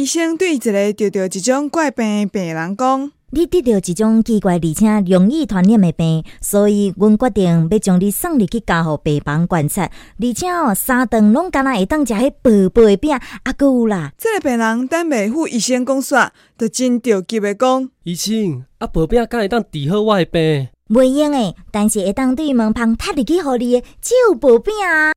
医生对一个得着一种怪病的病人讲：“你得着一种奇怪而且容易传染的病，所以阮决定要将你送入去家护病房观察。而且哦，三顿拢敢若会当食迄薄薄的饼，阿有啦。”这个病人等未赴医生讲煞，就真着急的讲：“医生，啊薄饼敢会当治好我的病？”袂用诶，但是会当对门旁踢入去互你诶，只有薄饼啊。